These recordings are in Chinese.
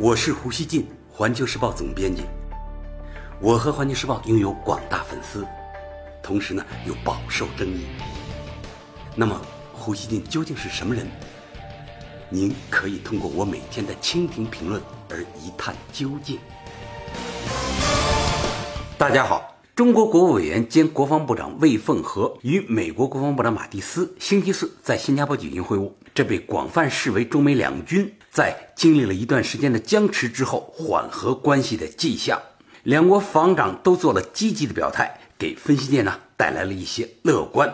我是胡锡进，环球时报总编辑。我和环球时报拥有广大粉丝，同时呢又饱受争议。那么，胡锡进究竟是什么人？您可以通过我每天的蜻蜓评论而一探究竟。大家好，中国国务委员兼国防部长魏凤和与美国国防部长马蒂斯星期四在新加坡举行会晤，这被广泛视为中美两军。在经历了一段时间的僵持之后，缓和关系的迹象，两国防长都做了积极的表态，给分析界呢带来了一些乐观。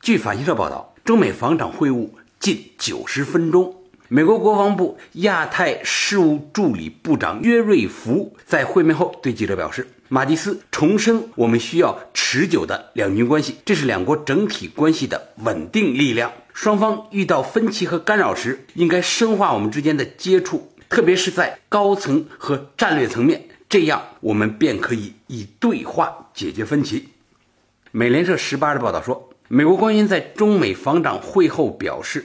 据法新社报道，中美防长会晤近九十分钟。美国国防部亚太事务助理部长约瑞福在会面后对记者表示：“马蒂斯重申，我们需要持久的两军关系，这是两国整体关系的稳定力量。”双方遇到分歧和干扰时，应该深化我们之间的接触，特别是在高层和战略层面，这样我们便可以以对话解决分歧。美联社十八日报道说，美国官员在中美防长会后表示，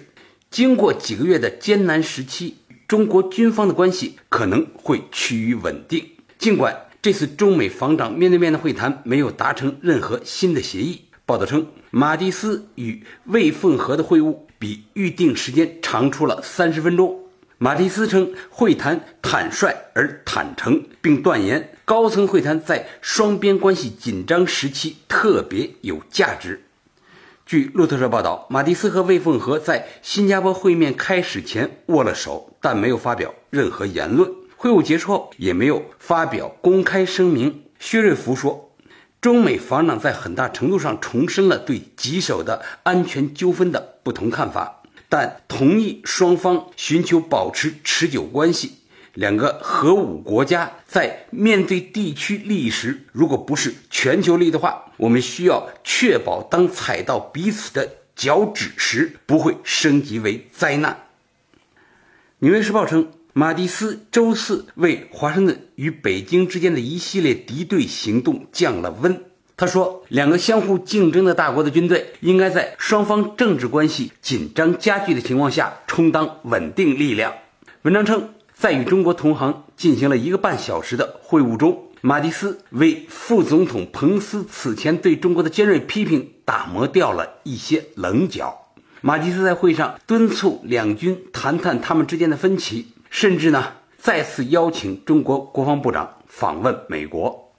经过几个月的艰难时期，中国军方的关系可能会趋于稳定。尽管这次中美防长面对面的会谈没有达成任何新的协议。报道称，马蒂斯与魏凤和的会晤比预定时间长出了三十分钟。马蒂斯称，会谈坦率而坦诚，并断言高层会谈在双边关系紧张时期特别有价值。据路透社报道，马蒂斯和魏凤和在新加坡会面开始前握了手，但没有发表任何言论。会晤结束后，也没有发表公开声明。薛瑞福说。中美防长在很大程度上重申了对棘手的安全纠纷的不同看法，但同意双方寻求保持持久关系。两个核武国家在面对地区利益时，如果不是全球利益的话，我们需要确保当踩到彼此的脚趾时，不会升级为灾难。纽约时报称。马蒂斯周四为华盛顿与北京之间的一系列敌对行动降了温。他说，两个相互竞争的大国的军队应该在双方政治关系紧张加剧的情况下充当稳定力量。文章称，在与中国同行进行了一个半小时的会晤中，马蒂斯为副总统彭斯此前对中国的尖锐批评打磨掉了一些棱角。马蒂斯在会上敦促两军谈谈他们之间的分歧。甚至呢，再次邀请中国国防部长访问美国。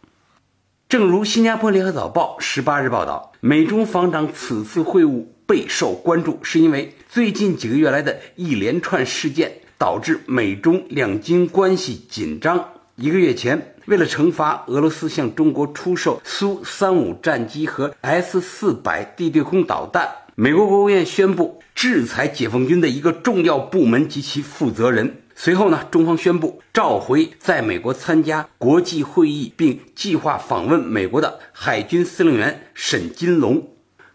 正如新加坡联合早报十八日报道，美中防长此次会晤备受关注，是因为最近几个月来的一连串事件导致美中两军关系紧张。一个月前，为了惩罚俄罗斯向中国出售苏三五战机和 S 四百地对空导弹，美国国务院宣布制裁解放军的一个重要部门及其负责人。随后呢，中方宣布召回在美国参加国际会议并计划访问美国的海军司令员沈金龙，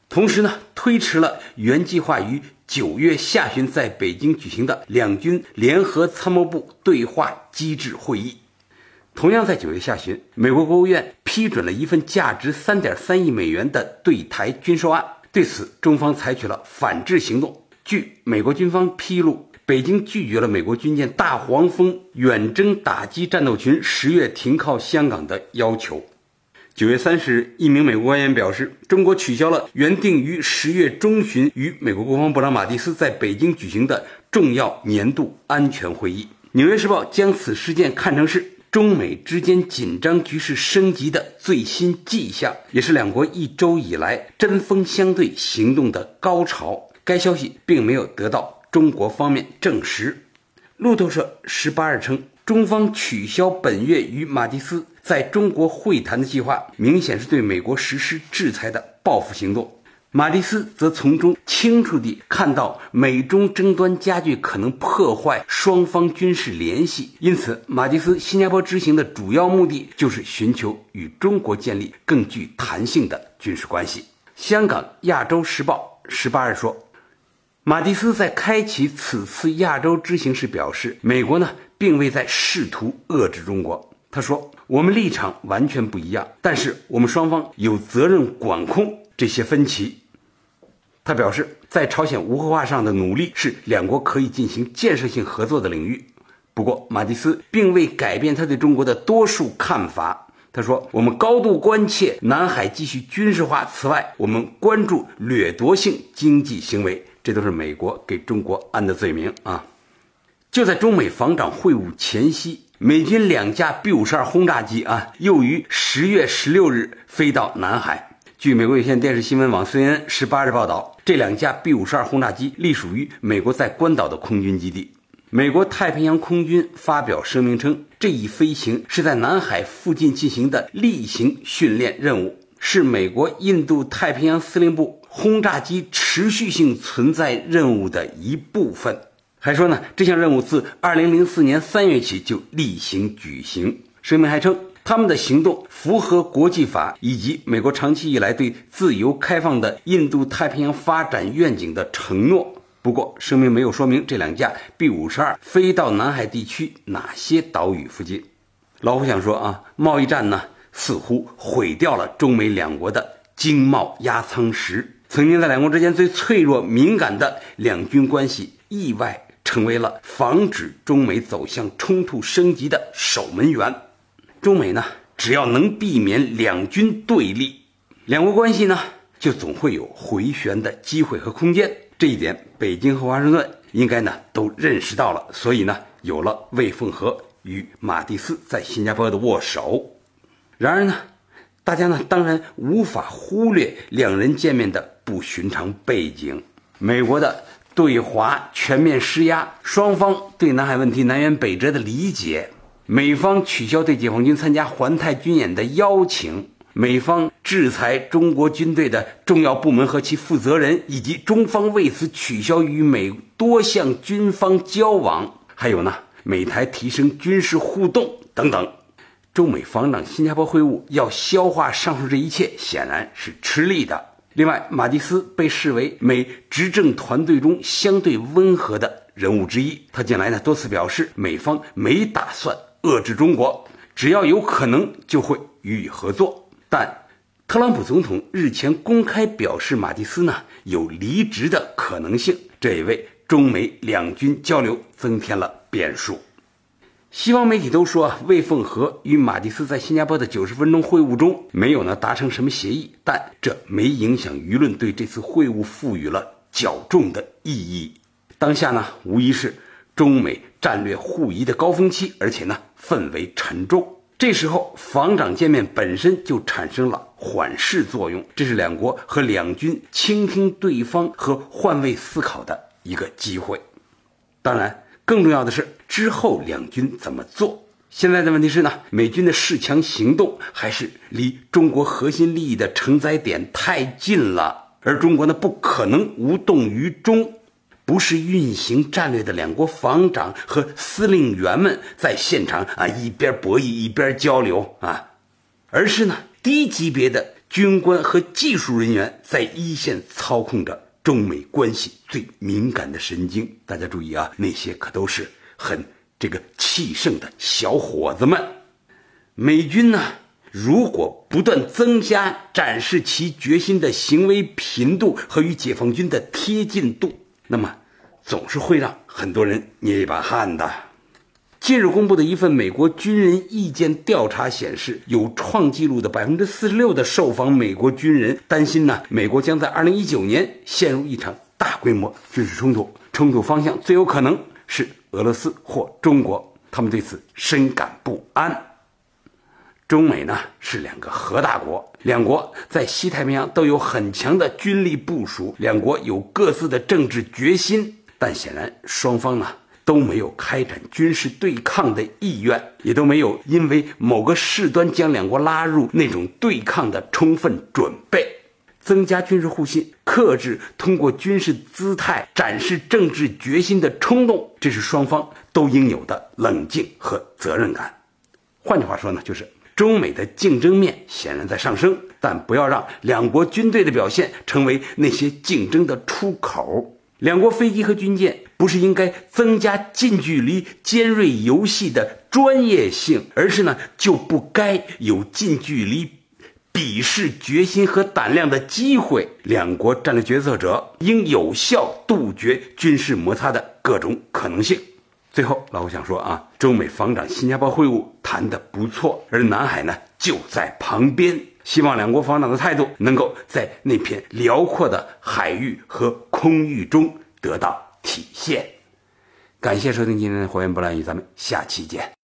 同时呢，推迟了原计划于九月下旬在北京举行的两军联合参谋部对话机制会议。同样在九月下旬，美国国务院批准了一份价值三点三亿美元的对台军售案，对此中方采取了反制行动。据美国军方披露。北京拒绝了美国军舰“大黄蜂”远征打击战斗群十月停靠香港的要求。九月三十日，一名美国官员表示，中国取消了原定于十月中旬与美国国防部长马蒂斯在北京举行的重要年度安全会议。《纽约时报》将此事件看成是中美之间紧张局势升级的最新迹象，也是两国一周以来针锋相对行动的高潮。该消息并没有得到。中国方面证实，路透社十八日称，中方取消本月与马蒂斯在中国会谈的计划，明显是对美国实施制裁的报复行动。马蒂斯则从中清楚地看到，美中争端加剧可能破坏双方军事联系，因此，马蒂斯新加坡之行的主要目的就是寻求与中国建立更具弹性的军事关系。香港亚洲时报十八日说。马蒂斯在开启此次亚洲之行时表示，美国呢并未在试图遏制中国。他说：“我们立场完全不一样，但是我们双方有责任管控这些分歧。”他表示，在朝鲜无核化上的努力是两国可以进行建设性合作的领域。不过，马蒂斯并未改变他对中国的多数看法。他说：“我们高度关切南海继续军事化，此外，我们关注掠夺性经济行为，这都是美国给中国安的罪名啊！”就在中美防长会晤前夕，美军两架 B 五十二轰炸机啊，又于十月十六日飞到南海。据美国有线电视新闻网 CNN 十八日报道，这两架 B 五十二轰炸机隶属于美国在关岛的空军基地。美国太平洋空军发表声明称，这一飞行是在南海附近进行的例行训练任务，是美国印度太平洋司令部轰炸机持续性存在任务的一部分。还说呢，这项任务自2004年3月起就例行举行。声明还称，他们的行动符合国际法以及美国长期以来对自由开放的印度太平洋发展愿景的承诺。不过，声明没有说明这两架 B 五十二飞到南海地区哪些岛屿附近。老胡想说啊，贸易战呢似乎毁掉了中美两国的经贸压舱石，曾经在两国之间最脆弱敏感的两军关系，意外成为了防止中美走向冲突升级的守门员。中美呢，只要能避免两军对立，两国关系呢就总会有回旋的机会和空间。这一点，北京和华盛顿应该呢都认识到了，所以呢有了魏凤和与马蒂斯在新加坡的握手。然而呢，大家呢当然无法忽略两人见面的不寻常背景：美国的对华全面施压，双方对南海问题南辕北辙的理解，美方取消对解放军参加环太军演的邀请。美方制裁中国军队的重要部门和其负责人，以及中方为此取消与美多项军方交往，还有呢，美台提升军事互动等等，中美防长新加坡会晤要消化上述这一切，显然是吃力的。另外，马蒂斯被视为美执政团队中相对温和的人物之一，他近来呢多次表示，美方没打算遏制中国，只要有可能就会予以合作。但特朗普总统日前公开表示，马蒂斯呢有离职的可能性，这也为中美两军交流增添了变数。西方媒体都说，魏凤和与马蒂斯在新加坡的九十分钟会晤中没有呢达成什么协议，但这没影响舆论对这次会晤赋予了较重的意义。当下呢，无疑是中美战略互疑的高峰期，而且呢氛围沉重。这时候，防长见面本身就产生了缓释作用，这是两国和两军倾听对方和换位思考的一个机会。当然，更重要的是之后两军怎么做。现在的问题是呢，美军的示强行动还是离中国核心利益的承载点太近了，而中国呢不可能无动于衷。不是运行战略的两国防长和司令员们在现场啊一边博弈一边交流啊，而是呢低级别的军官和技术人员在一线操控着中美关系最敏感的神经。大家注意啊，那些可都是很这个气盛的小伙子们。美军呢，如果不断增加展示其决心的行为频度和与解放军的贴近度。那么，总是会让很多人捏一把汗的。近日公布的一份美国军人意见调查显示，有创纪录的百分之四十六的受访美国军人担心呢，美国将在二零一九年陷入一场大规模军事冲突，冲突方向最有可能是俄罗斯或中国，他们对此深感不安。中美呢是两个核大国，两国在西太平洋都有很强的军力部署，两国有各自的政治决心，但显然双方呢都没有开展军事对抗的意愿，也都没有因为某个事端将两国拉入那种对抗的充分准备，增加军事互信，克制通过军事姿态展示政治决心的冲动，这是双方都应有的冷静和责任感。换句话说呢，就是。中美的竞争面显然在上升，但不要让两国军队的表现成为那些竞争的出口。两国飞机和军舰不是应该增加近距离尖锐游戏的专业性，而是呢就不该有近距离鄙视决心和胆量的机会。两国战略决策者应有效杜绝军事摩擦的各种可能性。最后，老胡想说啊，中美防长新加坡会晤谈得不错，而南海呢就在旁边，希望两国防长的态度能够在那片辽阔的海域和空域中得到体现。感谢收听今天的火焰不乱语，咱们下期见。